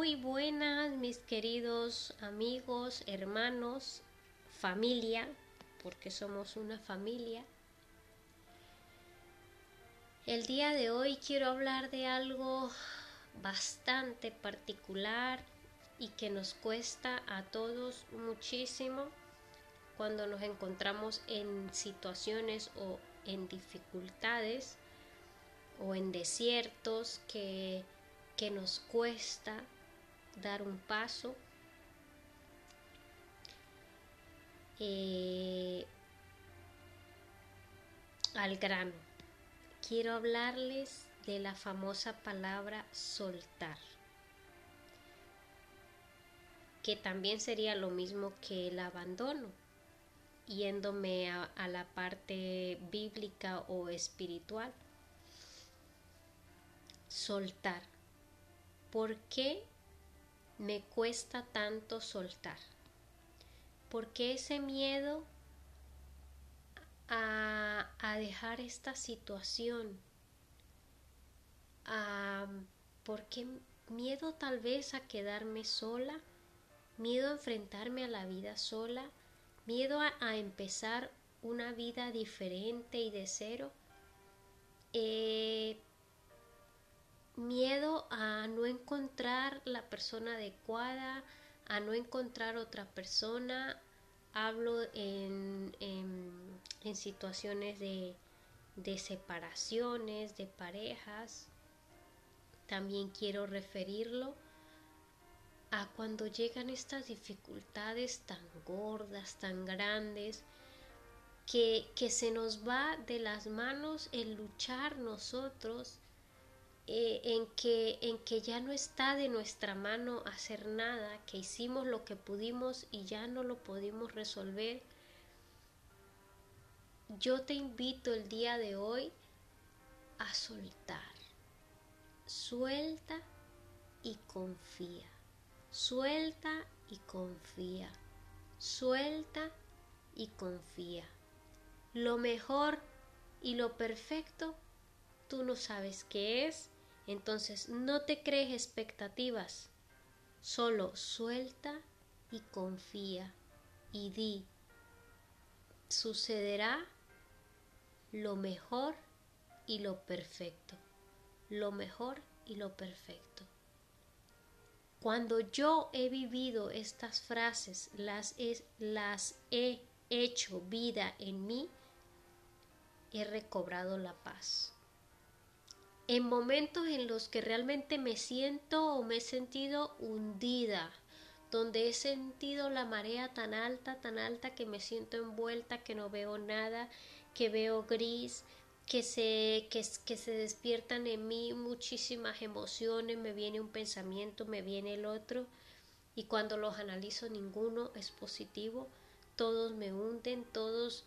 Muy buenas mis queridos amigos, hermanos, familia, porque somos una familia. El día de hoy quiero hablar de algo bastante particular y que nos cuesta a todos muchísimo cuando nos encontramos en situaciones o en dificultades o en desiertos que, que nos cuesta dar un paso. Eh, al grano. Quiero hablarles de la famosa palabra soltar, que también sería lo mismo que el abandono, yéndome a, a la parte bíblica o espiritual soltar. ¿Por qué me cuesta tanto soltar? Porque ese miedo a, a dejar esta situación? ¿A, ¿Por qué miedo tal vez a quedarme sola? ¿Miedo a enfrentarme a la vida sola? ¿Miedo a, empezar una vida diferente y de cero? Eh, miedo a no encontrar la persona adecuada, a no encontrar otra persona. Hablo en, en, situaciones de, de separaciones, de parejas. También quiero referirlo a cuando llegan estas dificultades tan gordas, tan grandes, que, que se nos va de las manos el luchar nosotros eh, en, que, en que ya no está de nuestra mano hacer nada, que hicimos lo que pudimos y ya no lo pudimos resolver, yo te invito el día de hoy a soltar. Suelta y confía. Suelta y confía. Suelta y confía. Lo mejor y lo perfecto tú no sabes qué es, entonces no te crees expectativas, solo suelta y confía y di, sucederá lo mejor y lo perfecto, lo mejor y lo perfecto. Cuando yo he vivido estas frases, las he, las he hecho vida en mí, he recobrado la paz en momentos en los que realmente me siento o me he sentido hundida, donde he sentido la marea tan alta, tan alta que me siento envuelta, que no veo nada, que veo gris, que se, que, se despiertan en mí muchísimas emociones, me viene un pensamiento, me viene el otro, y cuando los analizo ninguno es positivo, todos me hunden, todos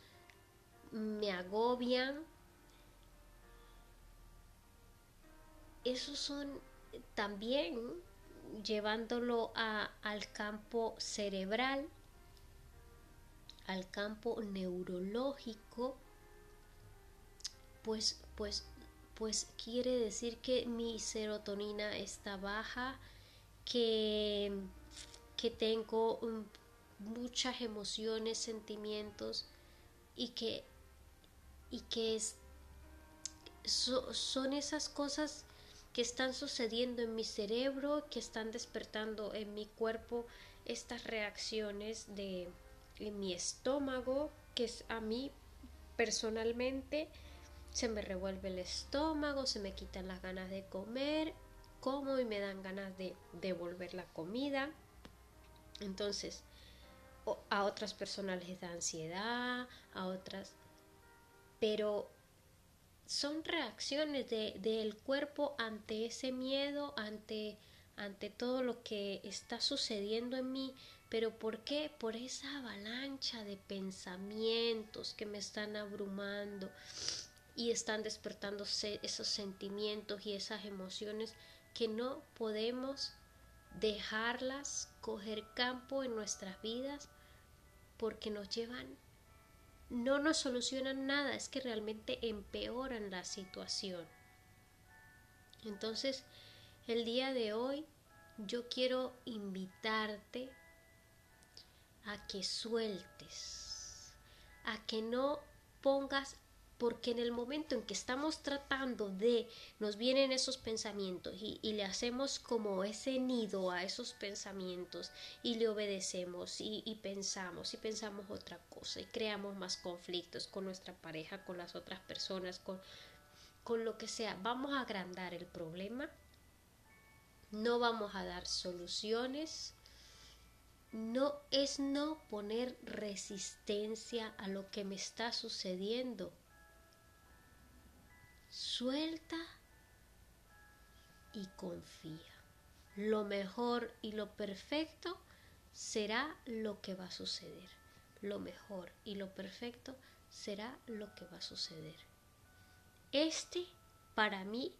me agobian, esos son también llevándolo al campo cerebral, al campo neurológico, pues, pues, pues quiere decir que mi serotonina está baja, que, que tengo muchas emociones, sentimientos y que, y que es, so, son esas cosas que están sucediendo en mi cerebro, que están despertando en mi cuerpo estas reacciones de mi estómago, que es a mí personalmente se me revuelve el estómago, se me quitan las ganas de comer, como y me dan ganas de devolver la comida. Entonces, a otras personas les da ansiedad, a otras, pero son reacciones de, del cuerpo ante ese miedo, ante, ante todo lo que está sucediendo en mí. Pero ¿por qué? Por esa avalancha de pensamientos que me están abrumando y están despertando esos sentimientos y esas emociones que no podemos dejarlas coger campo en nuestras vidas porque nos llevan no nos solucionan nada, es que realmente empeoran la situación. Entonces, el día de hoy yo quiero invitarte a que sueltes, a que no pongas porque en el momento en que estamos tratando de, nos vienen esos pensamientos y, le hacemos como ese nido a esos pensamientos y le obedecemos y, y, pensamos y pensamos otra cosa y creamos más conflictos con nuestra pareja, con las otras personas, con, con lo que sea, vamos a agrandar el problema, no vamos a dar soluciones, no es no poner resistencia a lo que me está sucediendo suelta y confía. Lo mejor y lo perfecto será lo que va a suceder. Lo mejor y lo perfecto será lo que va a suceder. Este, para mí,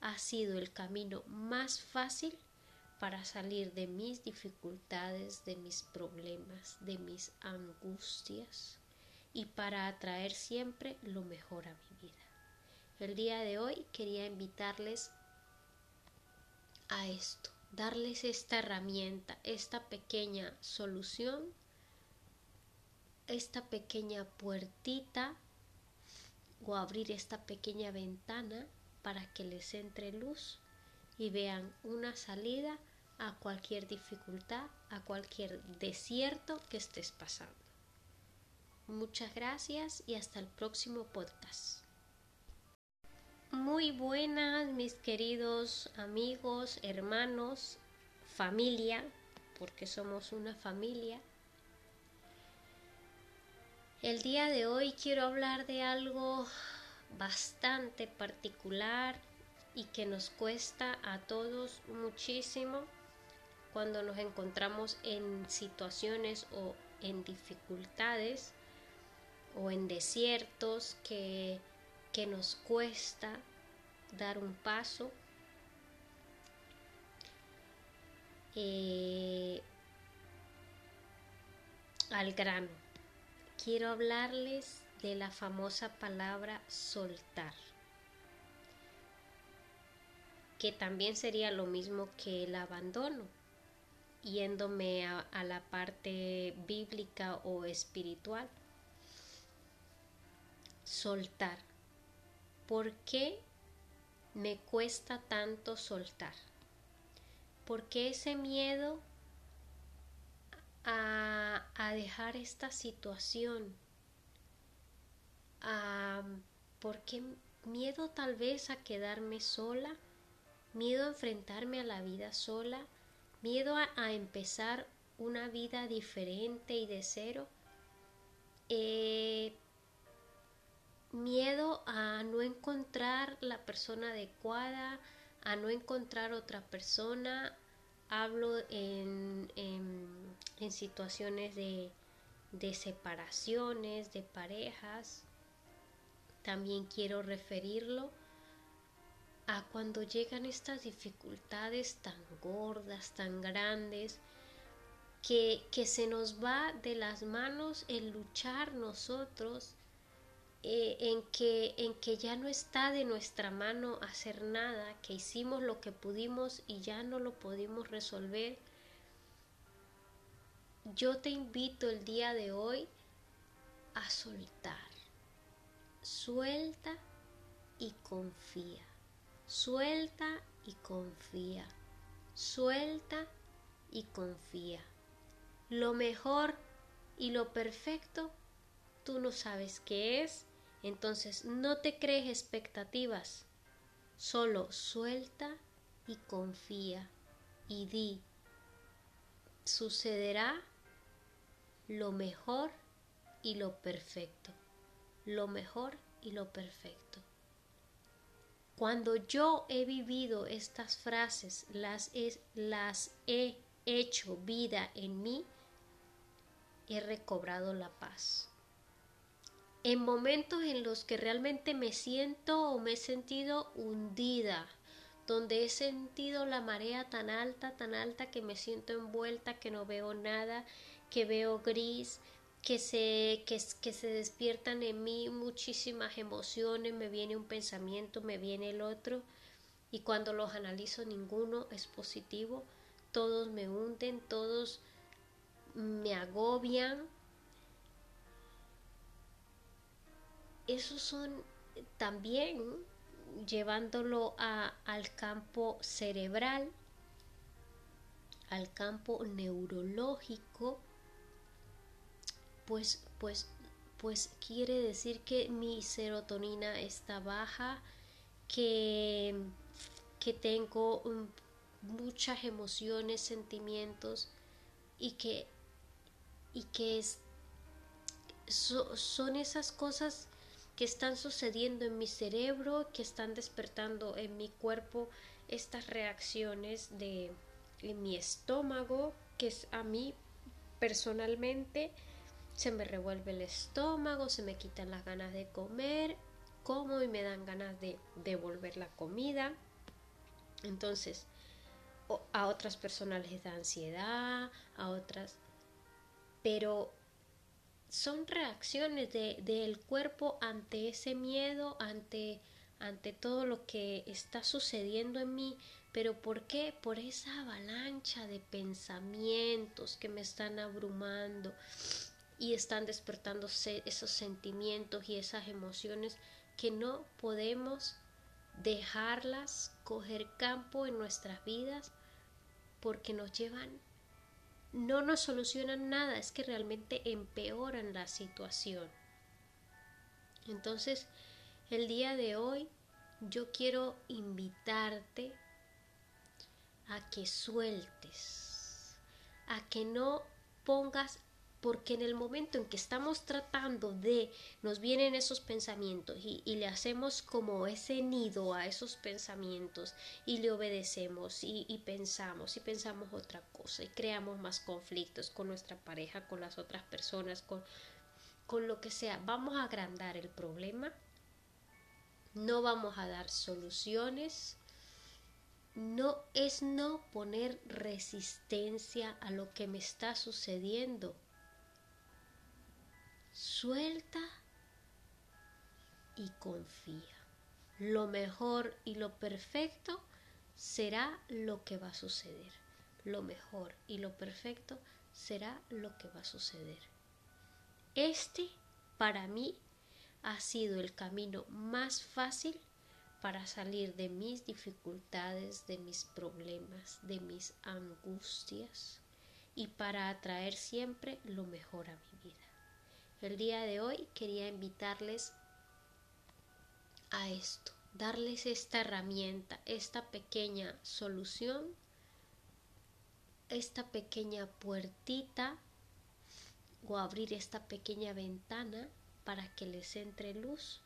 ha sido el camino más fácil para salir de mis dificultades, de mis problemas, de mis angustias y para atraer siempre lo mejor a vida. El día de hoy quería invitarles a esto, darles esta herramienta, esta pequeña solución, esta pequeña puertita o abrir esta pequeña ventana para que les entre luz y vean una salida a cualquier dificultad, a cualquier desierto que estés pasando. Muchas gracias y hasta el próximo podcast. Muy buenas, mis queridos amigos, hermanos, familia, porque somos una familia. El día de hoy quiero hablar de algo bastante particular y que nos cuesta a todos muchísimo cuando nos encontramos en situaciones o en dificultades o en desiertos que que nos cuesta dar un paso. Eh, al grano. Quiero hablarles de la famosa palabra soltar, que también sería lo mismo que el abandono, yéndome a la parte bíblica o espiritual. Soltar. ¿Por qué me cuesta tanto soltar? ¿Por qué ese miedo a, dejar esta situación? ¿Por qué miedo tal vez a quedarme sola? ¿Miedo a enfrentarme a la vida sola? ¿Miedo a, empezar una vida diferente y de cero? Eh, miedo a no encontrar la persona adecuada, a no encontrar otra persona. Hablo en, en, situaciones de, de separaciones, de parejas. También quiero referirlo a cuando llegan estas dificultades tan gordas, tan grandes, que, que se nos va de las manos el luchar nosotros eh, en, que, en que ya no está de nuestra mano hacer nada, que hicimos lo que pudimos y ya no lo pudimos resolver, yo te invito el día de hoy a soltar. Suelta y confía. Suelta y confía. Suelta y confía. Lo mejor y lo perfecto tú no sabes qué es entonces no te crees expectativas, solo suelta y confía y di, sucederá lo mejor y lo perfecto, lo mejor y lo perfecto. Cuando yo he vivido estas frases, las he, las he hecho vida en mí, he recobrado la paz en momentos en los que realmente me siento o me he sentido hundida, donde he sentido la marea tan alta, tan alta que me siento envuelta, que no veo nada, que veo gris, que se, que, se despiertan en mí muchísimas emociones, me viene un pensamiento, me viene el otro, y cuando los analizo ninguno es positivo, todos me hunden, todos me agobian. Esos son también llevándolo al campo cerebral, al campo neurológico, pues, pues, pues quiere decir que mi serotonina está baja, que, que tengo muchas emociones, sentimientos y que, y que es, son esas cosas que están sucediendo en mi cerebro, que están despertando en mi cuerpo estas reacciones de mi estómago, que es a mí personalmente se me revuelve el estómago, se me quitan las ganas de comer, como y me dan ganas de devolver la comida. Entonces, a otras personas les da ansiedad, a otras, pero son reacciones del cuerpo ante ese miedo, ante, ante todo lo que está sucediendo en mí. Pero ¿por qué? Por esa avalancha de pensamientos que me están abrumando y están despertando esos sentimientos y esas emociones que no podemos dejarlas coger campo en nuestras vidas porque nos llevan no nos solucionan nada, es que realmente empeoran la situación. Entonces, el día de hoy yo quiero invitarte a que sueltes, a que no pongas porque en el momento en que estamos tratando de, nos vienen esos pensamientos y, le hacemos como ese nido a esos pensamientos y le obedecemos y, y, pensamos y pensamos otra cosa y creamos más conflictos con nuestra pareja, con las otras personas, con, con lo que sea, vamos a agrandar el problema, no vamos a dar soluciones, no es no poner resistencia a lo que me está sucediendo Suelta y confía. Lo mejor y lo perfecto será lo que va a suceder. Lo mejor y lo perfecto será lo que va a suceder. Este, para mí, ha sido el camino más fácil para salir de mis dificultades, de mis problemas, de mis angustias y para atraer siempre lo mejor a mi vida. El día de hoy quería invitarles a esto, darles esta herramienta, esta pequeña solución, esta pequeña puertita o abrir esta pequeña ventana para que les entre luz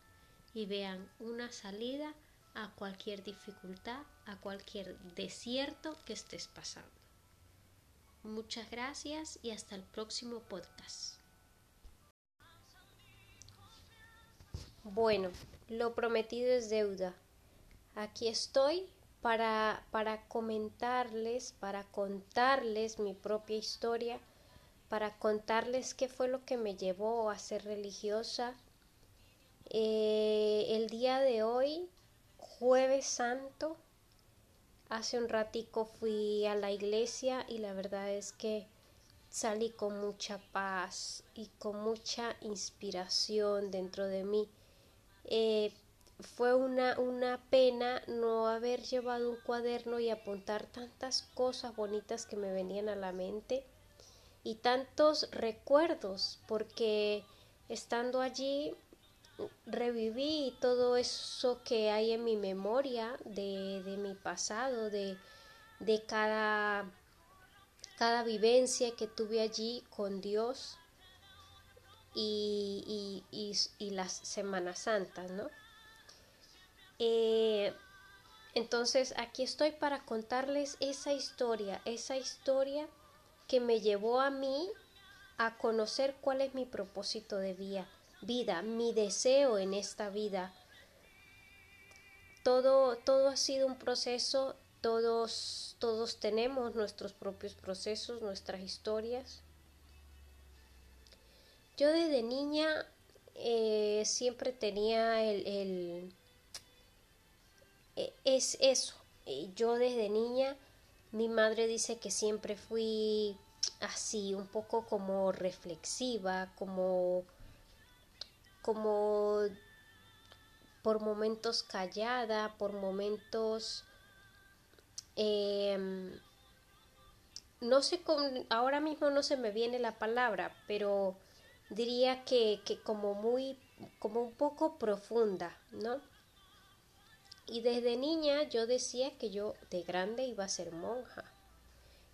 y vean una salida a cualquier dificultad, a cualquier desierto que estés pasando. Muchas gracias y hasta el próximo podcast. Bueno, lo prometido es deuda. Aquí estoy para, para comentarles, para contarles mi propia historia, para contarles qué fue lo que me llevó a ser religiosa. Eh, el día de hoy, jueves santo, hace un ratico fui a la iglesia y la verdad es que salí con mucha paz y con mucha inspiración dentro de mí. Eh, fue una, una pena no haber llevado un cuaderno y apuntar tantas cosas bonitas que me venían a la mente y tantos recuerdos, porque estando allí reviví todo eso que hay en mi memoria de, de mi pasado, de, de cada, cada vivencia que tuve allí con Dios y, las Semanas Santas, ¿no? Eh, entonces aquí estoy para contarles esa historia, esa historia que me llevó a mí a conocer cuál es mi propósito de vida, vida, mi deseo en esta vida. Todo, todo ha sido un proceso, todos, todos tenemos nuestros propios procesos, nuestras historias. Yo desde niña eh, siempre tenía el, e, es eso. Yo desde niña Mi madre dice que siempre fui así, un poco como reflexiva, como como por momentos callada, por momentos em, no sé, ahora mismo no se me viene la palabra, pero diría que, que como muy, como un poco profunda, ¿no? Y desde niña yo decía que yo de grande iba a ser monja,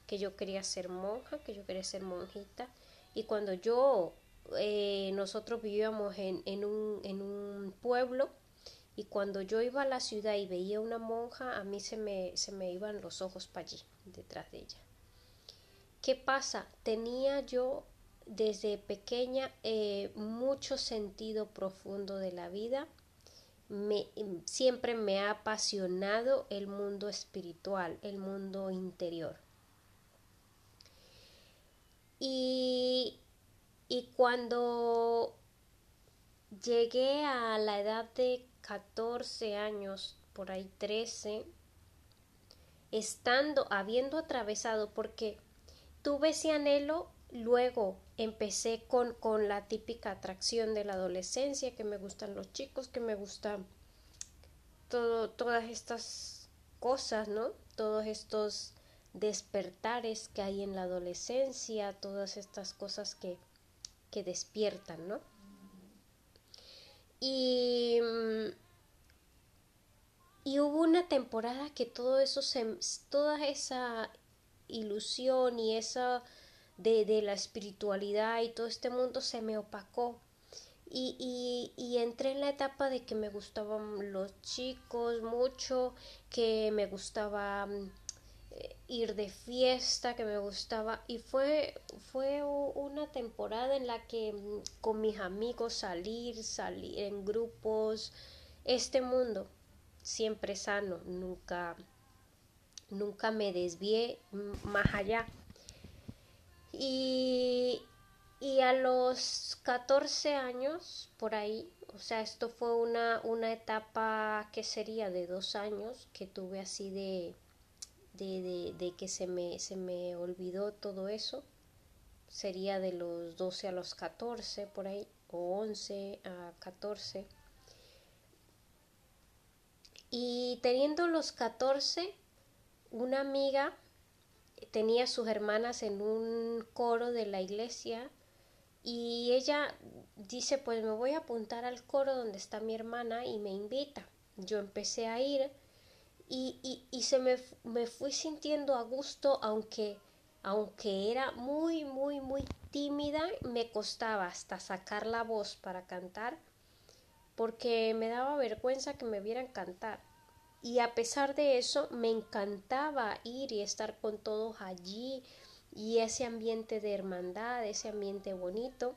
que yo quería ser monja, que yo quería ser monjita. Y cuando yo, eh, nosotros vivíamos en, en, un, en un pueblo, y cuando yo iba a la ciudad y veía una monja, a mí se me, se me iban los ojos para allí, detrás de ella. ¿Qué pasa? Tenía yo desde pequeña eh, mucho sentido profundo de la vida me, siempre me ha apasionado el mundo espiritual, el mundo interior. Y, y cuando llegué a la edad de 14 años, por ahí 13, estando, habiendo atravesado, porque tuve ese anhelo Luego empecé con, con la típica atracción de la adolescencia, que me gustan los chicos, que me gustan todo, todas estas cosas, ¿no? Todos estos despertares que hay en la adolescencia, todas estas cosas que, que despiertan, ¿no? Y, y hubo una temporada que todo eso se, toda esa ilusión y esa de, de la espiritualidad y todo este mundo se me opacó. Y, y, y, entré en la etapa de que me gustaban los chicos mucho, que me gustaba mm, ir de fiesta, que me gustaba y fue fue una temporada en la que mm, con mis amigos salir, salir en grupos, este mundo siempre sano, nunca nunca me desvié más allá. Y, y a los 14 años, por ahí, o sea, esto fue una, una etapa que sería de dos años que tuve así de, de, de, de, que se me, se me olvidó todo eso. Sería de los 12 a los 14, por ahí, o 11 a 14. Y teniendo los 14, una amiga tenía sus hermanas en un coro de la iglesia y ella dice pues me voy a apuntar al coro donde está mi hermana y me invita. Yo empecé a ir y, y, se me, me, fui sintiendo a gusto aunque aunque era muy muy muy tímida me costaba hasta sacar la voz para cantar porque me daba vergüenza que me vieran cantar y a pesar de eso me encantaba ir y estar con todos allí y ese ambiente de hermandad, ese ambiente bonito.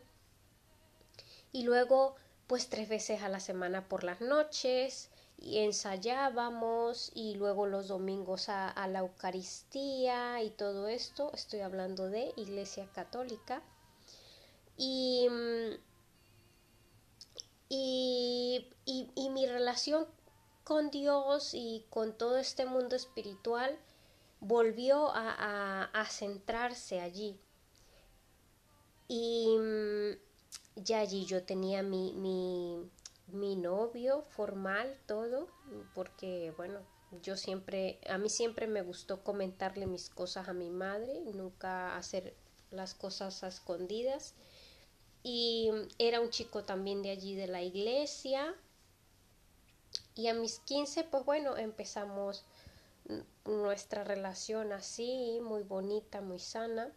Y luego pues tres veces a la semana por las noches y ensayábamos y luego los domingos a, la Eucaristía y todo esto, estoy hablando de Iglesia Católica. Y, y, y, y mi relación con Dios y con todo este mundo espiritual, volvió a, centrarse allí. Y mm, ya allí yo tenía mi, mi, mi novio formal, todo, porque bueno, yo siempre, a mí siempre me gustó comentarle mis cosas a mi madre, nunca hacer las cosas a escondidas. Y era un chico también de allí de la iglesia, y a mis 15, pues bueno, empezamos nuestra relación así, muy bonita, muy sana.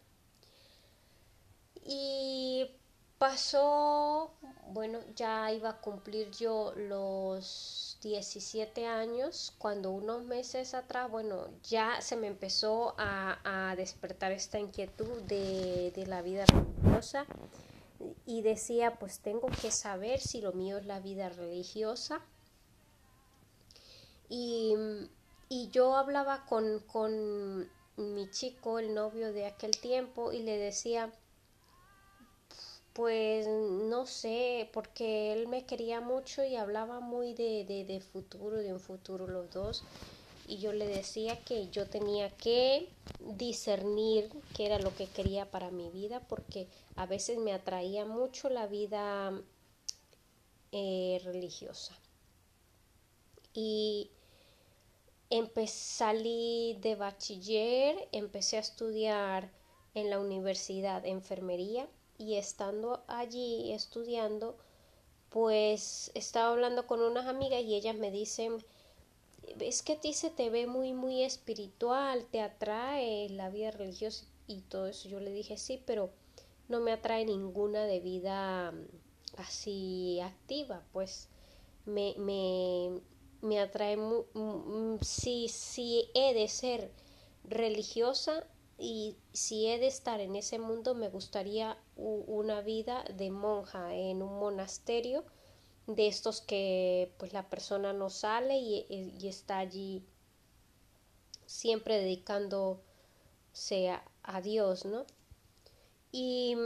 Y pasó, bueno, ya iba a cumplir yo los 17 años, cuando unos meses atrás, bueno, ya se me empezó a, a despertar esta inquietud de, de la vida religiosa y decía, pues tengo que saber si lo mío es la vida religiosa y, y yo hablaba con, con mi chico, el novio de aquel tiempo, y le decía, pues no sé, porque él me quería mucho y hablaba muy de, de, de futuro, de un futuro los dos. y yo le decía que yo tenía que discernir qué era lo que quería para mi vida porque a veces me atraía mucho la vida eh, religiosa. Y salí de bachiller, empecé a estudiar en la universidad enfermería y estando allí estudiando, pues estaba hablando con unas amigas y ellas me dicen, es que a ti se te ve muy, muy espiritual, te atrae la vida religiosa y todo eso. Yo le dije, sí, pero no me atrae ninguna de vida mm, así activa, pues me, me atrae, si, si he de ser religiosa y si he de estar en ese mundo, me gustaría una vida de monja en un monasterio de estos que pues la persona no sale y, está allí siempre dedicándose a, a Dios, ¿no? Y,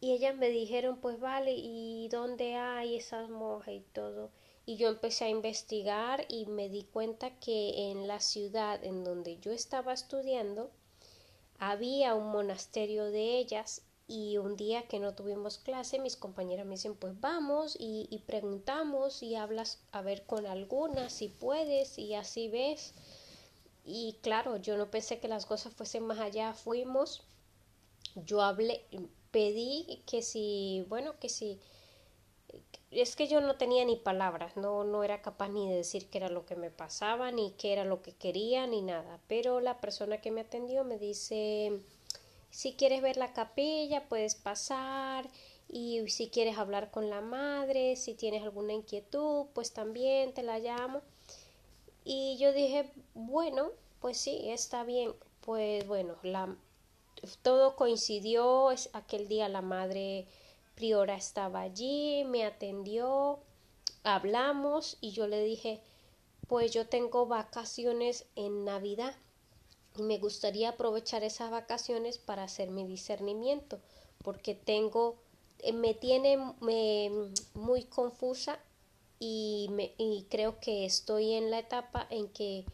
y ellas me dijeron, pues vale, ¿y dónde hay esas monjas y todo? Y yo empecé a investigar y me di cuenta que en la ciudad en donde yo estaba estudiando había un monasterio de ellas y un día que no tuvimos clase mis compañeras me dicen pues vamos y, preguntamos y hablas a ver con alguna si puedes y así ves y claro yo no pensé que las cosas fuesen más allá fuimos. Yo hablé pedí que si bueno que si es que yo no tenía ni palabras, no, no era capaz ni de decir qué era lo que me pasaba, ni qué era lo que quería, ni nada. Pero la persona que me atendió me dice, si quieres ver la capilla, puedes pasar, y si quieres hablar con la madre, si tienes alguna inquietud, pues también te la llamo. Y yo dije, bueno, pues sí, está bien. Pues bueno, la, todo coincidió, es aquel día la madre Priora estaba allí, me atendió, hablamos y yo le dije, pues yo tengo vacaciones en Navidad y me gustaría aprovechar esas vacaciones para hacer mi discernimiento, porque tengo, eh, me tiene muy confusa y, me, y creo que estoy en la etapa en que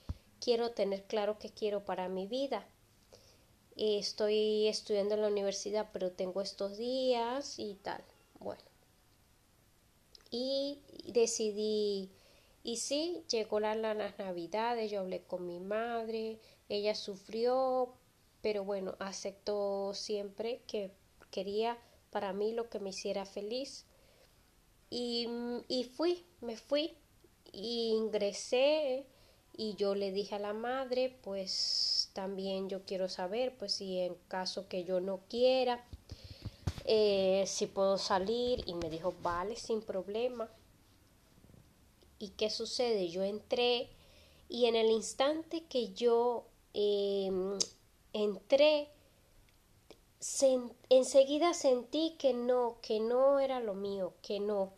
quiero tener claro qué quiero para mi vida estoy estudiando en la universidad, pero tengo estos días y tal. Bueno. Y decidí, y sí, llegó la, las navidades, yo hablé con mi madre, ella sufrió, pero bueno, aceptó siempre que quería para mí lo que me hiciera feliz. Y, y fui, me fui, y ingresé y yo le dije a la madre, pues también yo quiero saber, pues si en caso que yo no quiera, eh, si puedo salir y me dijo, vale, sin problema. ¿Y qué sucede? Yo entré y en el instante que yo em, entré, enseguida sentí que no, que no era lo mío, que no,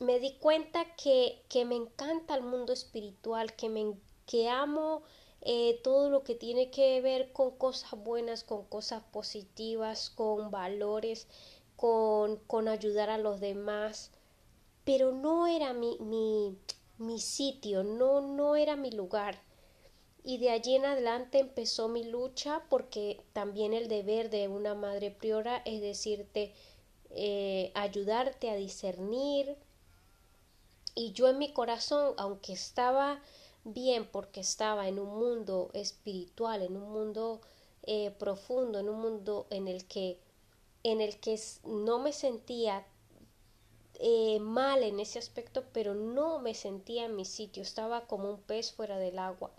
me di cuenta que, que me encanta el mundo espiritual, que, me, que amo eh, todo lo que tiene que ver con cosas buenas, con cosas positivas, con valores, con, con ayudar a los demás, pero no era mi, mi, mi sitio, no, no era mi lugar. Y de allí en adelante empezó mi lucha porque también el deber de una madre priora es decirte, eh, ayudarte a discernir, y yo en mi corazón, aunque estaba bien porque estaba en un mundo espiritual, en un mundo eh, profundo, en un mundo en el que, en el que no me sentía eh, mal en ese aspecto, pero no me sentía en mi sitio, estaba como un pez fuera del agua.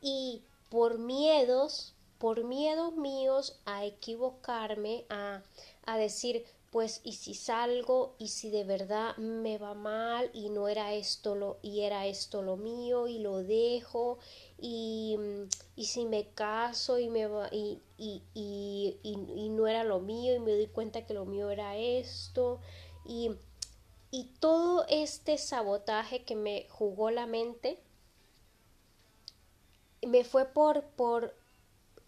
Y por miedos, por miedos míos a equivocarme, a, a decir, pues y si salgo y si de verdad me va mal y no era esto lo y era esto lo mío y lo dejo y, y si me caso y me va y, y, y, y, no era lo mío y me doy cuenta que lo mío era esto y, y todo este sabotaje que me jugó la mente me fue por por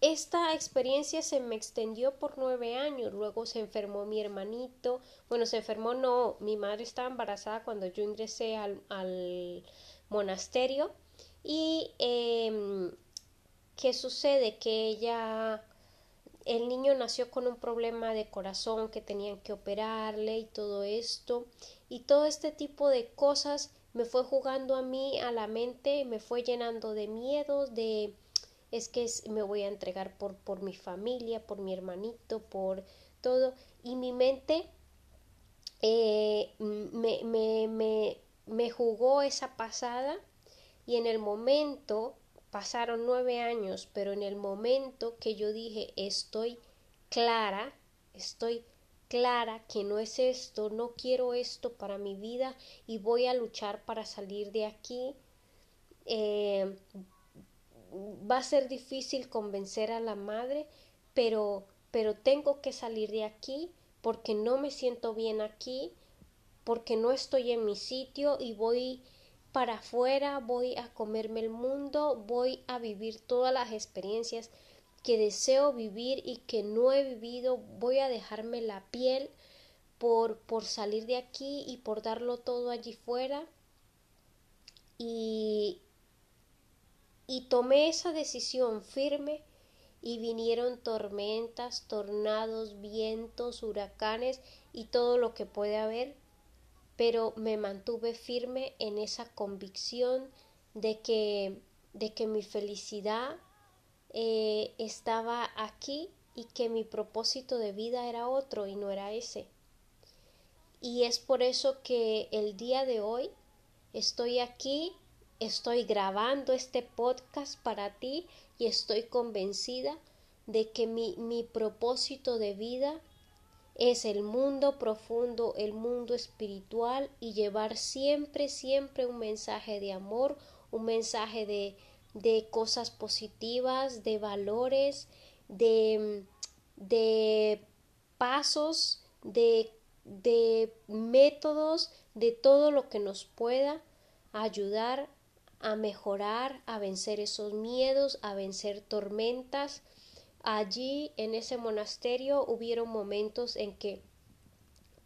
esta experiencia se me extendió por nueve años, luego se enfermó mi hermanito, bueno, se enfermó no, mi madre estaba embarazada cuando yo ingresé al, monasterio y em, qué sucede que ella el niño nació con un problema de corazón que tenían que operarle y todo esto y todo este tipo de cosas me fue jugando a mí a la mente, me fue llenando de miedos, de es que me voy a entregar por, por mi familia, por mi hermanito, por todo y mi mente eh, me, me, me, me jugó esa pasada y en el momento pasaron nueve años, pero en el momento que yo dije estoy clara, estoy clara que no es esto, no quiero esto para mi vida y voy a luchar para salir de aquí. Eh, va a ser difícil convencer a la madre, pero, pero tengo que salir de aquí porque no me siento bien aquí, porque no estoy en mi sitio y voy para afuera, voy a comerme el mundo, voy a vivir todas las experiencias que deseo vivir y que no he vivido, voy a dejarme la piel por, por salir de aquí y por darlo todo allí fuera. Y, y tomé esa decisión firme y vinieron tormentas, tornados, vientos, huracanes y todo lo que puede haber, pero me mantuve firme en esa convicción de que, de que mi felicidad eh, estaba aquí y que mi propósito de vida era otro y no era ese. Y es por eso que el día de hoy estoy aquí, estoy grabando este podcast para ti y estoy convencida de que mi, mi propósito de vida es el mundo profundo, el mundo espiritual y llevar siempre, siempre un mensaje de amor, un mensaje de, de cosas positivas, de valores, de, de pasos, de, de métodos, de todo lo que nos pueda ayudar a mejorar, a vencer esos miedos, a vencer tormentas. Allí en ese monasterio hubieron momentos en que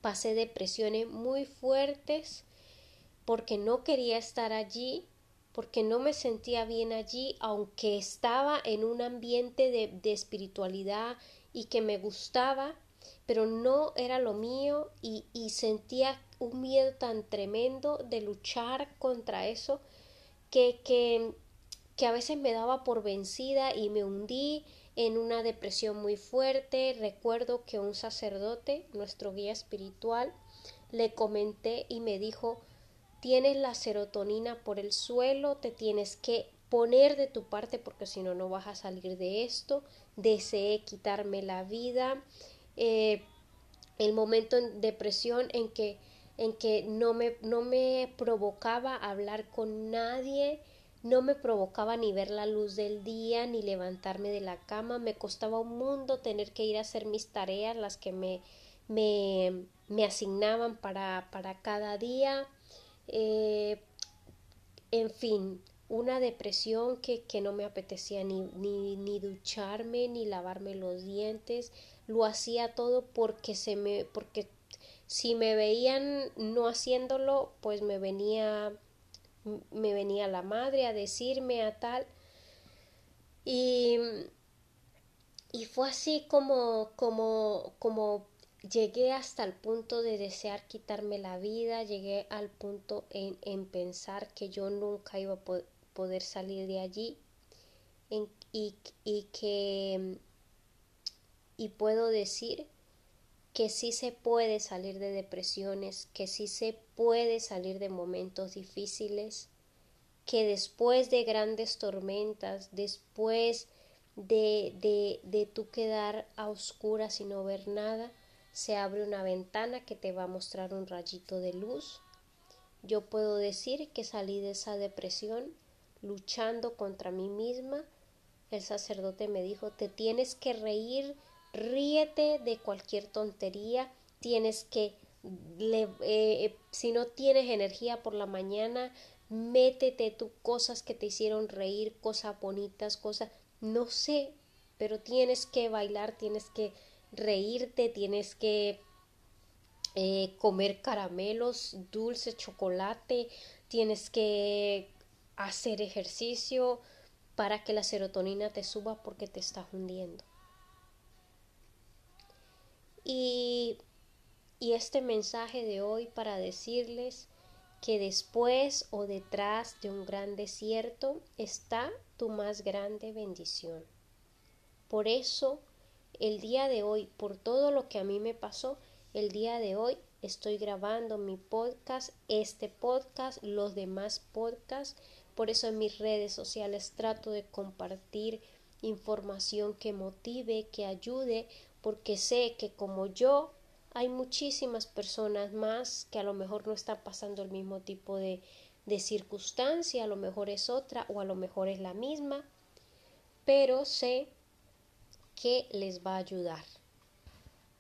pasé depresiones muy fuertes porque no quería estar allí, porque no me sentía bien allí, aunque estaba en un ambiente de, espiritualidad y que me gustaba, pero no era lo mío y, y sentía un miedo tan tremendo de luchar contra eso que, que, que a veces me daba por vencida y me hundí en una depresión muy fuerte. Recuerdo que un sacerdote, nuestro guía espiritual, le comenté y me dijo tienes la serotonina por el suelo, te tienes que poner de tu parte porque si no no vas a salir de esto, deseé quitarme la vida, eh, el momento en depresión en que en que no me, no me provocaba hablar con nadie, no me provocaba ni ver la luz del día, ni levantarme de la cama, me costaba un mundo tener que ir a hacer mis tareas, las que me, me, me asignaban para, para cada día, eh, en fin, una depresión que, que no me apetecía ni, ni, ni, ducharme, ni lavarme los dientes, lo hacía todo porque se me, porque si me veían no haciéndolo, pues me venía, me venía la madre a decirme a tal, y, y fue así como, como, como llegué hasta el punto de desear quitarme la vida, llegué al punto en, en pensar que yo nunca iba a poder salir de allí y, y que y puedo decir que sí se puede salir de depresiones, que sí se puede salir de momentos difíciles, que después de grandes tormentas, después de, de, de tú quedar a oscuras y no ver nada, se abre una ventana que te va a mostrar un rayito de luz. Yo puedo decir que salí de esa depresión luchando contra mí misma. El sacerdote me dijo, te tienes que reír, ríete de cualquier tontería, tienes que, eh, si no tienes energía por la mañana, métete tú cosas que te hicieron reír, cosas bonitas, cosas, no sé, pero tienes que bailar, tienes que reírte, tienes que eh, comer caramelos, dulce, chocolate, tienes que hacer ejercicio para que la serotonina te suba porque te está hundiendo. Y, este mensaje de hoy para decirles que después o detrás de un gran desierto está tu más grande bendición. Por eso, el día de hoy, por todo lo que a mí me pasó, el día de hoy estoy grabando mi podcast, este podcast, los demás podcasts. Por eso en mis redes sociales trato de compartir información que motive, que ayude, porque sé que como yo hay muchísimas personas más que a lo mejor no están pasando el mismo tipo de, de circunstancia, a lo mejor es otra o a lo mejor es la misma, pero sé que les va a ayudar.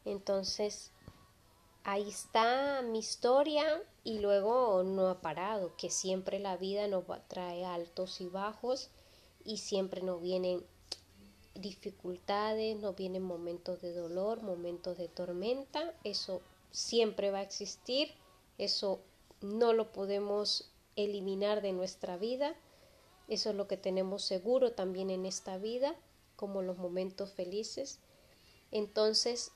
Entonces, ahí está mi historia y luego no ha parado, que siempre la vida nos trae altos y bajos y siempre nos vienen dificultades, no vienen momentos de dolor, momentos de tormenta, eso siempre va a existir, eso no lo podemos eliminar de nuestra vida, eso es lo que tenemos seguro también en esta vida, como los momentos felices. Entonces,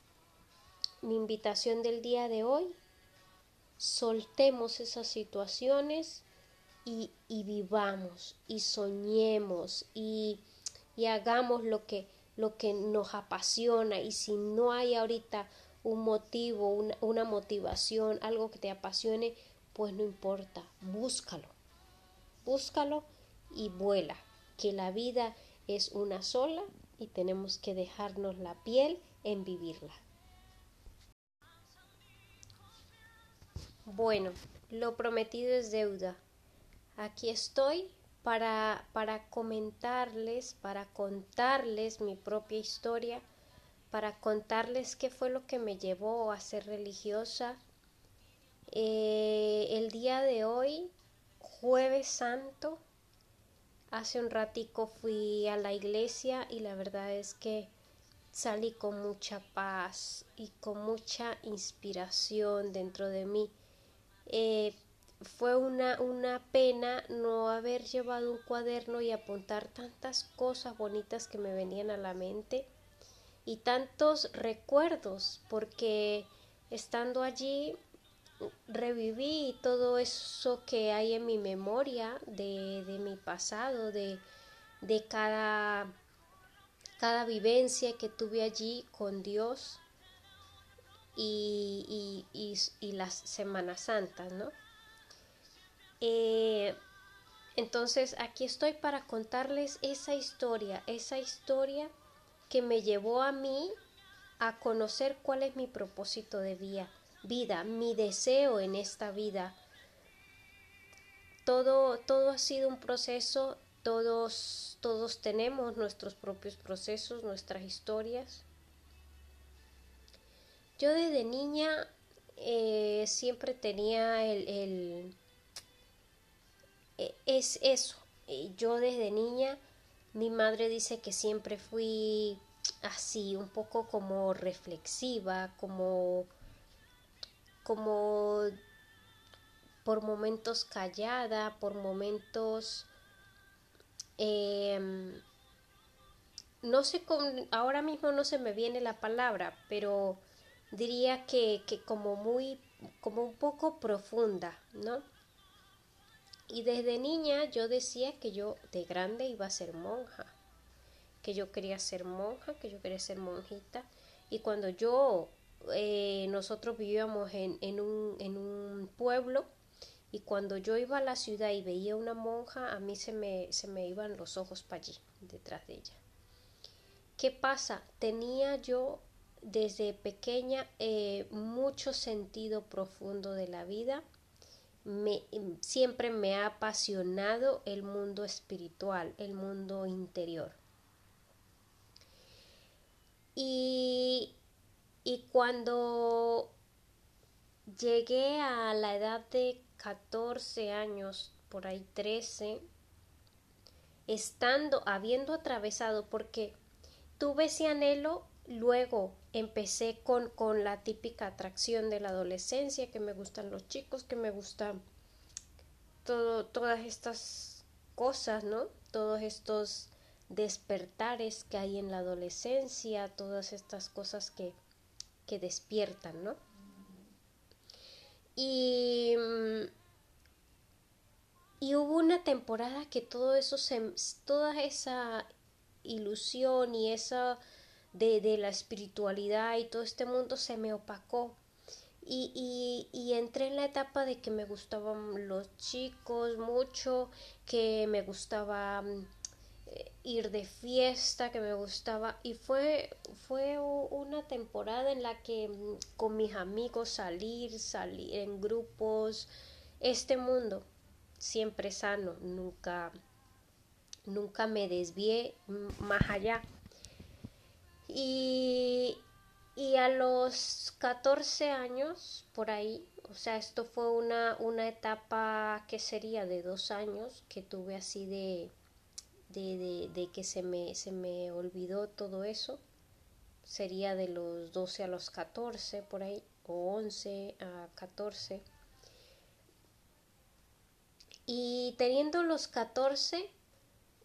mi invitación del día de hoy, soltemos esas situaciones y, y vivamos y soñemos y y hagamos lo que, lo que nos apasiona y si no hay ahorita un motivo, una, una motivación, algo que te apasione, pues no importa, búscalo, búscalo y vuela, que la vida es una sola y tenemos que dejarnos la piel en vivirla. Bueno, lo prometido es deuda. Aquí estoy para, para comentarles, para contarles mi propia historia, para contarles qué fue lo que me llevó a ser religiosa. Eh, el día de hoy, jueves santo, hace un ratico fui a la iglesia y la verdad es que salí con mucha paz y con mucha inspiración dentro de mí. Eh, fue una, una pena no haber llevado un cuaderno y apuntar tantas cosas bonitas que me venían a la mente y tantos recuerdos, porque estando allí reviví todo eso que hay en mi memoria de, de mi pasado, de, de cada, cada vivencia que tuve allí con Dios y, y, y, y las Semanas Santas, ¿no? Eh, entonces aquí estoy para contarles esa historia, esa historia que me llevó a mí a conocer cuál es mi propósito de vida, vida, mi deseo en esta vida. Todo, todo ha sido un proceso, todos, todos tenemos nuestros propios procesos, nuestras historias. Yo desde niña eh, siempre tenía el es eso. Yo desde niña, mi madre dice que siempre fui así, un poco como reflexiva, como como por momentos callada, por momentos em, no sé, ahora mismo no se me viene la palabra, pero diría que, que como muy, como un poco profunda, ¿no? Y desde niña yo decía que yo de grande iba a ser monja, que yo quería ser monja, que yo quería ser monjita. Y cuando yo, eh, nosotros vivíamos en, en, un, en un pueblo, y cuando yo iba a la ciudad y veía una monja, a mí se me, se me iban los ojos para allí, detrás de ella. ¿Qué pasa? Tenía yo desde pequeña eh, mucho sentido profundo de la vida siempre me ha apasionado el mundo espiritual, el mundo interior. Y, y cuando llegué a la edad de 14 años, por ahí 13, estando, habiendo atravesado, porque tuve ese anhelo Luego empecé con, con la típica atracción de la adolescencia, que me gustan los chicos, que me gustan todo, todas estas cosas, ¿no? Todos estos despertares que hay en la adolescencia, todas estas cosas que, que despiertan, ¿no? Y, y hubo una temporada que todo eso se, toda esa ilusión y esa de, de la espiritualidad y todo este mundo se me opacó y, y, entré en la etapa de que me gustaban los chicos mucho, que me gustaba mm, ir de fiesta, que me gustaba y fue fue una temporada en la que mm, con mis amigos salir, salir en grupos, este mundo siempre sano, nunca nunca me desvié más allá. Y, y a los 14 años, por ahí, o sea, esto fue una, una etapa que sería de dos años que tuve así de, de, de, que se me, se me olvidó todo eso. Sería de los 12 a los 14, por ahí, o 11 a 14. Y teniendo los 14,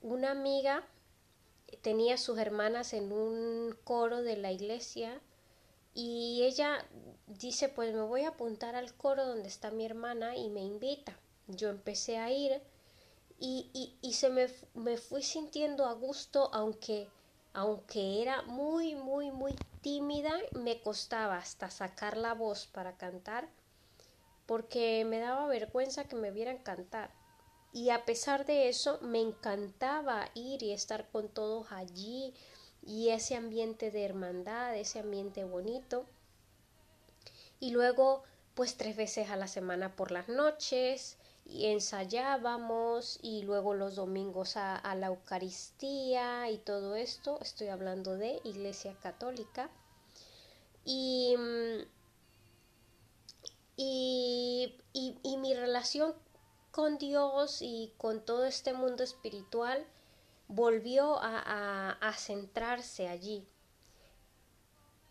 una amiga tenía sus hermanas en un coro de la iglesia y ella dice, pues me voy a apuntar al coro donde está mi hermana y me invita. Yo empecé a ir y, y, se me, me, fui sintiendo a gusto, aunque, aunque era muy, muy, muy tímida, me costaba hasta sacar la voz para cantar, porque me daba vergüenza que me vieran cantar. Y a pesar de eso, me encantaba ir y estar con todos allí, y ese ambiente de hermandad, ese ambiente bonito. Y luego, pues tres veces a la semana por las noches, y ensayábamos y luego los domingos a, la Eucaristía y todo esto. Estoy hablando de Iglesia Católica. Y, y, y mi relación con Dios y con todo este mundo espiritual volvió a, centrarse allí.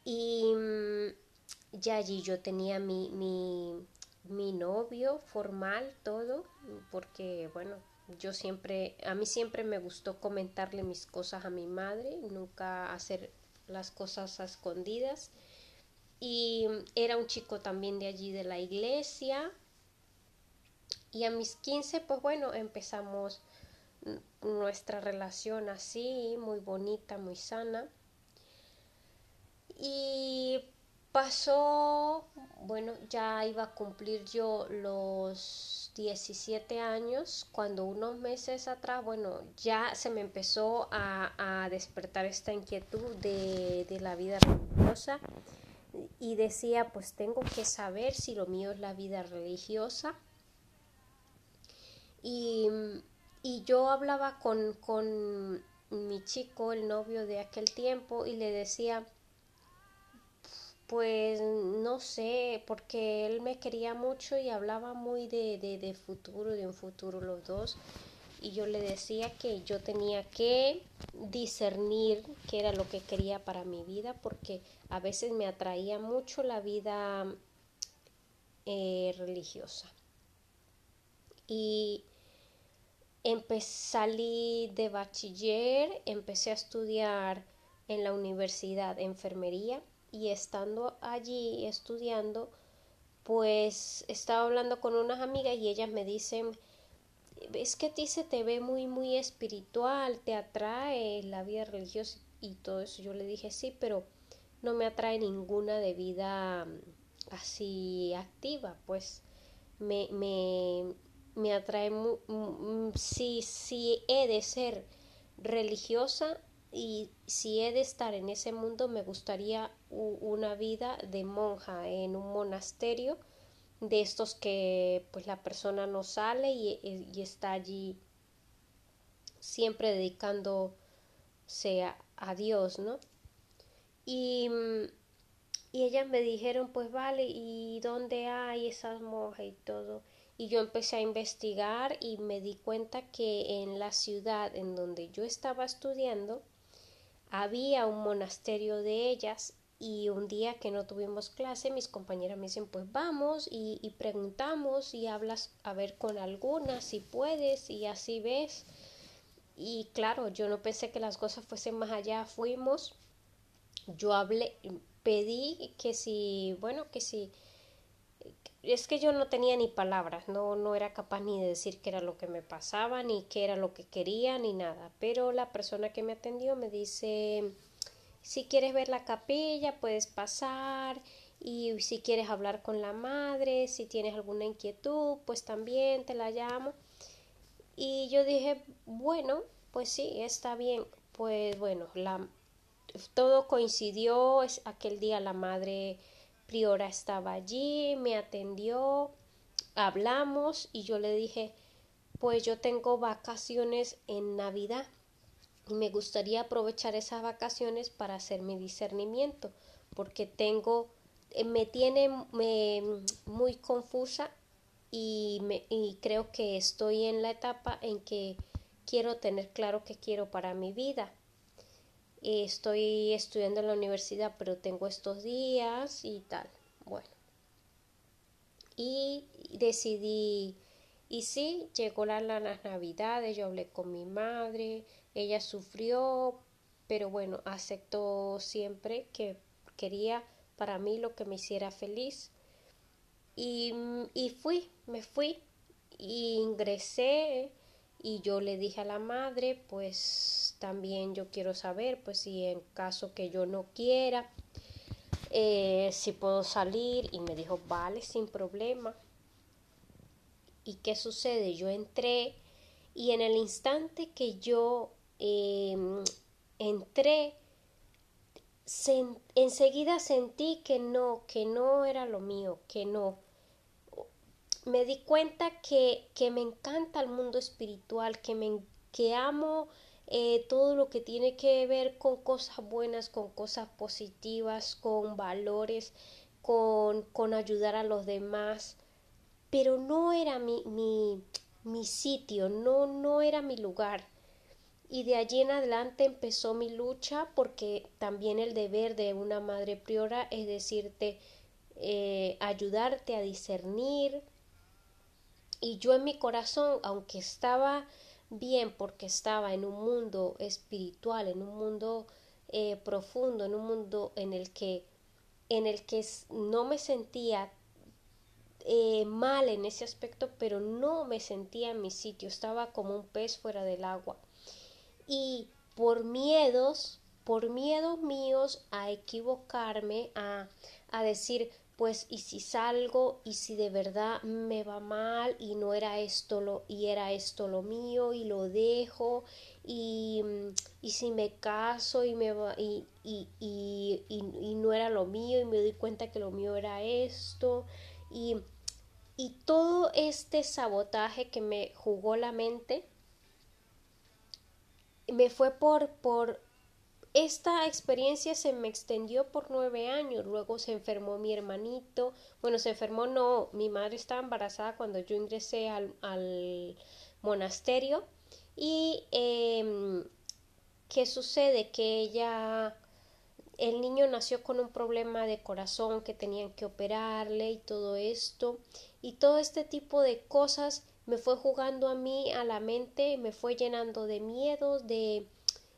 Y mm, ya allí yo tenía mi, mi, mi novio formal, todo, porque bueno, yo siempre, a mí siempre me gustó comentarle mis cosas a mi madre, nunca hacer las cosas a escondidas. Y era un chico también de allí de la iglesia. Y a mis 15, pues bueno, empezamos nuestra relación así, muy bonita, muy sana. Y pasó, bueno, ya iba a cumplir yo los 17 años, cuando unos meses atrás, bueno, ya se me empezó a, despertar esta inquietud de, de la vida religiosa y decía, pues tengo que saber si lo mío es la vida religiosa. Y y yo hablaba con, con mi chico, el novio de aquel tiempo, y le decía, pues no sé, porque él me quería mucho y hablaba muy de, de, de, futuro, de un futuro los dos. Y yo le decía que yo tenía que discernir qué era lo que quería para mi vida, porque a veces me atraía mucho la vida eh, religiosa. Y salí de bachiller, empecé a estudiar en la universidad enfermería y estando allí estudiando, pues estaba hablando con unas amigas y ellas me dicen, es que a ti se te ve muy, muy espiritual, te atrae la vida religiosa y todo eso. Yo le dije, sí, pero no me atrae ninguna de vida mm, así activa, pues me, me atrae si, si he de ser religiosa y si he de estar en ese mundo me gustaría una vida de monja en un monasterio de estos que pues la persona no sale y, está allí siempre dedicándose a, a Dios, ¿no? Y, y ellas me dijeron, pues vale, ¿y dónde hay esas monjas y todo? Y yo empecé a investigar y me di cuenta que en la ciudad en donde yo estaba estudiando había un monasterio de ellas y un día que no tuvimos clase, mis compañeras me dicen, pues vamos y, preguntamos y hablas a ver con alguna, si puedes y así ves. Y claro, yo no pensé que las cosas fuesen más allá, fuimos, yo hablé, pedí que si, bueno, que si, es que yo no tenía ni palabras, no, no era capaz ni de decir qué era lo que me pasaba, ni qué era lo que quería, ni nada. Pero la persona que me atendió me dice, si quieres ver la capilla, puedes pasar. Y si quieres hablar con la madre, si tienes alguna inquietud, pues también te la llamo. Y yo dije, bueno, pues sí, está bien. Pues bueno, la, todo coincidió, es, aquel día la madre priora estaba allí, me atendió, hablamos y yo le dije, pues yo tengo vacaciones en Navidad y me gustaría aprovechar esas vacaciones para hacer mi discernimiento, porque tengo, eh, me tiene muy confusa y, me, y creo que estoy en la etapa en que quiero tener claro qué quiero para mi vida. Estoy estudiando en la universidad, pero tengo estos días y tal. Bueno. Y decidí, y sí, llegó la, las navidades, yo hablé con mi madre, ella sufrió, pero bueno, aceptó siempre que quería para mí lo que me hiciera feliz. Y, y fui, me fui, y ingresé y yo le dije a la madre, pues también yo quiero saber, pues si en caso que yo no quiera, eh, si puedo salir y me dijo, vale, sin problema. ¿Y qué sucede? Yo entré y en el instante que yo Em, entré, enseguida sentí que no, que no era lo mío, que no. Me di cuenta que, que me encanta el mundo espiritual, que, me, que amo eh, todo lo que tiene que ver con cosas buenas, con cosas positivas, con valores, con, con ayudar a los demás. Pero no era mi, mi, mi sitio, no, no era mi lugar y de allí en adelante empezó mi lucha porque también el deber de una madre priora es decirte, eh, ayudarte a discernir. Y yo en mi corazón, aunque estaba bien porque estaba en un mundo espiritual, en un mundo eh, profundo, en un mundo en el que, en el que no me sentía eh, mal en ese aspecto, pero no me sentía en mi sitio, estaba como un pez fuera del agua. Y por miedos, por miedos míos a equivocarme, a, a decir, pues y si salgo y si de verdad me va mal y no era esto lo y era esto lo mío y lo dejo y, y si me caso y me va y, y, y, y, no era lo mío y me doy cuenta que lo mío era esto y, y todo este sabotaje que me jugó la mente me fue por, por esta experiencia se me extendió por nueve años. Luego se enfermó mi hermanito. Bueno, se enfermó no. Mi madre estaba embarazada cuando yo ingresé al, monasterio. Y eh, ¿qué sucede? Que ella, el niño nació con un problema de corazón que tenían que operarle y todo esto. Y todo este tipo de cosas me fue jugando a mí a la mente, me fue llenando de miedos, de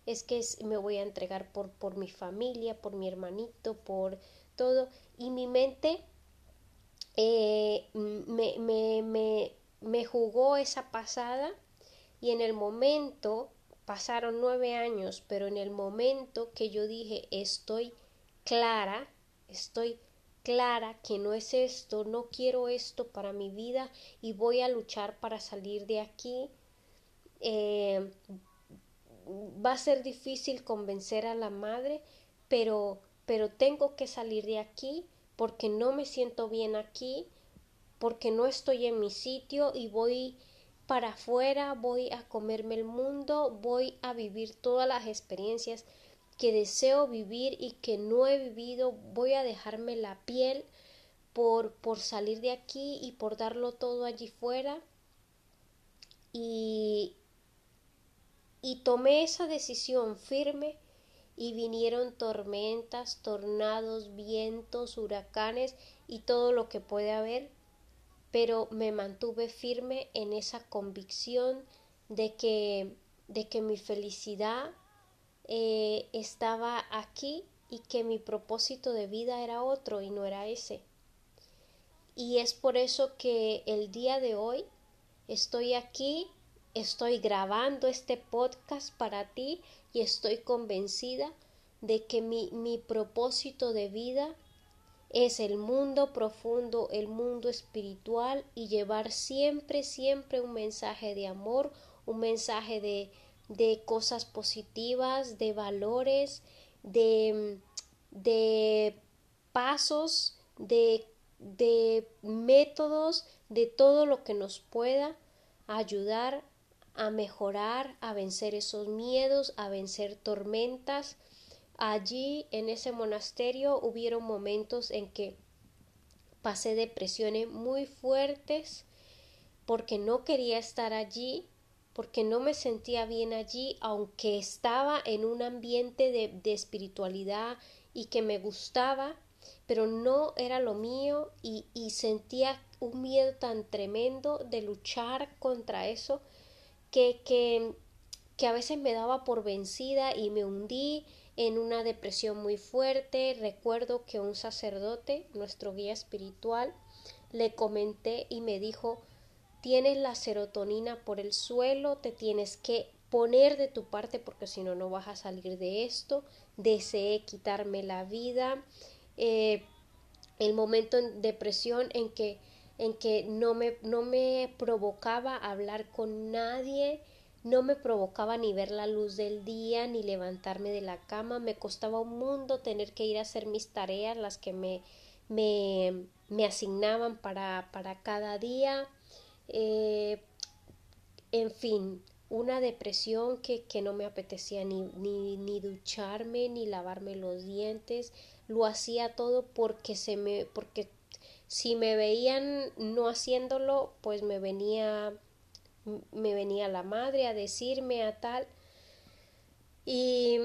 es que me voy a entregar por, por mi familia, por mi hermanito, por todo. Y mi mente eh, me, me, me, me jugó esa pasada y en el momento, pasaron nueve años, pero en el momento que yo dije estoy clara, estoy clara que no es esto, no quiero esto para mi vida y voy a luchar para salir de aquí. Eh, va a ser difícil convencer a la madre, pero, pero tengo que salir de aquí porque no me siento bien aquí, porque no estoy en mi sitio y voy para afuera, voy a comerme el mundo, voy a vivir todas las experiencias que deseo vivir y que no he vivido, voy a dejarme la piel por, por salir de aquí y por darlo todo allí fuera. Y, y tomé esa decisión firme y vinieron tormentas, tornados, vientos, huracanes y todo lo que puede haber, pero me mantuve firme en esa convicción de que, de que mi felicidad eh, estaba aquí y que mi propósito de vida era otro y no era ese. Y es por eso que el día de hoy estoy aquí, estoy grabando este podcast para ti y estoy convencida de que mi, mi propósito de vida es el mundo profundo, el mundo espiritual y llevar siempre, siempre un mensaje de amor, un mensaje de, de cosas positivas, de valores, de, de pasos, de, de métodos, de todo lo que nos pueda ayudar a mejorar, a vencer esos miedos, a vencer tormentas. Allí en ese monasterio hubieron momentos en que pasé depresiones muy fuertes porque no quería estar allí, porque no me sentía bien allí, aunque estaba en un ambiente de, de espiritualidad y que me gustaba, pero no era lo mío y, y sentía un miedo tan tremendo de luchar contra eso que, que, que a veces me daba por vencida y me hundí en una depresión muy fuerte. Recuerdo que un sacerdote, nuestro guía espiritual, le comenté y me dijo tienes la serotonina por el suelo, te tienes que poner de tu parte porque si no no vas a salir de esto, deseé quitarme la vida, eh, el momento en depresión en que en que no me, no me provocaba hablar con nadie, no me provocaba ni ver la luz del día, ni levantarme de la cama, me costaba un mundo tener que ir a hacer mis tareas, las que me, me, me asignaban para, para cada día, eh, en fin, una depresión que, que no me apetecía ni, ni, ni ducharme, ni lavarme los dientes, lo hacía todo porque se me, porque si me veían no haciéndolo, pues me venía me venía la madre a decirme a tal. Y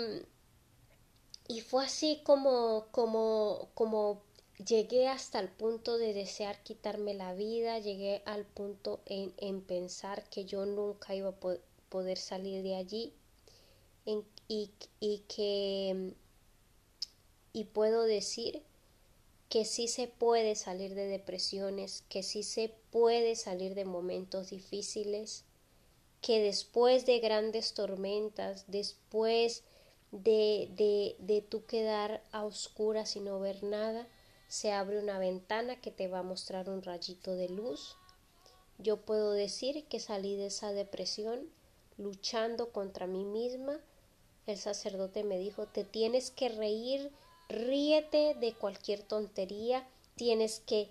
y fue así como como como llegué hasta el punto de desear quitarme la vida, llegué al punto en, en pensar que yo nunca iba a poder salir de allí en, y, y que y puedo decir que sí se puede salir de depresiones, que sí se puede salir de momentos difíciles, que después de grandes tormentas, después de, de, de tú quedar a oscuras y no ver nada, se abre una ventana que te va a mostrar un rayito de luz. Yo puedo decir que salí de esa depresión luchando contra mí misma. El sacerdote me dijo, te tienes que reír ríete de cualquier tontería, tienes que,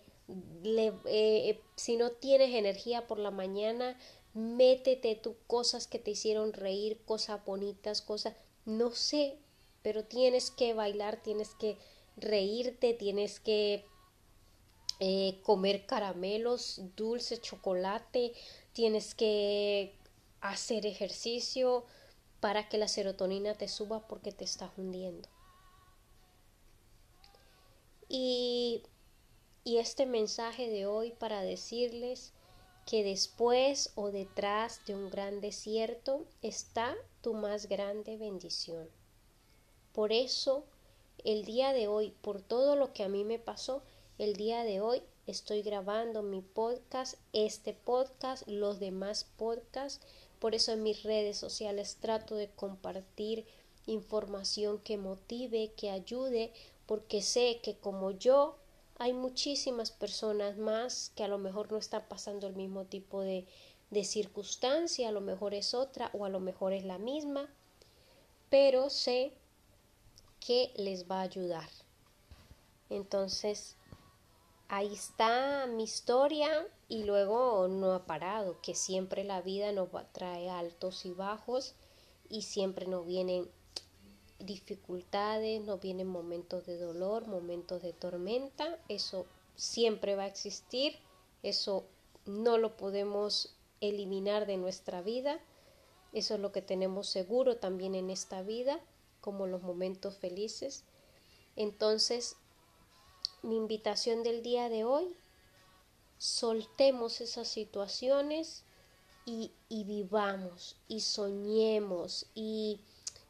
eh, si no tienes energía por la mañana, métete tú cosas que te hicieron reír, cosas bonitas, cosas, no sé, pero tienes que bailar, tienes que reírte, tienes que eh, comer caramelos, dulce, chocolate, tienes que hacer ejercicio para que la serotonina te suba porque te estás hundiendo. Y, este mensaje de hoy para decirles que después o detrás de un gran desierto está tu más grande bendición. Por eso, el día de hoy, por todo lo que a mí me pasó, el día de hoy estoy grabando mi podcast, este podcast, los demás podcasts. Por eso en mis redes sociales trato de compartir información que motive, que ayude, porque sé que como yo hay muchísimas personas más que a lo mejor no están pasando el mismo tipo de, de circunstancia, a lo mejor es otra o a lo mejor es la misma, pero sé que les va a ayudar. Entonces, ahí está mi historia y luego no ha parado, que siempre la vida nos trae altos y bajos y siempre nos vienen dificultades, no vienen momentos de dolor, momentos de tormenta, eso siempre va a existir, eso no lo podemos eliminar de nuestra vida, eso es lo que tenemos seguro también en esta vida, como los momentos felices. Entonces, mi invitación del día de hoy, soltemos esas situaciones y, vivamos y soñemos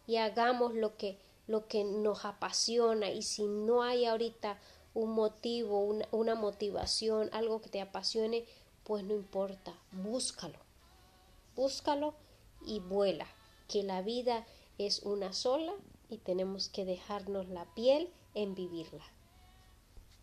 y, hagamos lo que, lo que nos apasiona y si no hay ahorita un motivo, una, una motivación, algo que te apasione, pues no importa, búscalo, búscalo y vuela, que la vida es una sola y tenemos que dejarnos la piel en vivirla.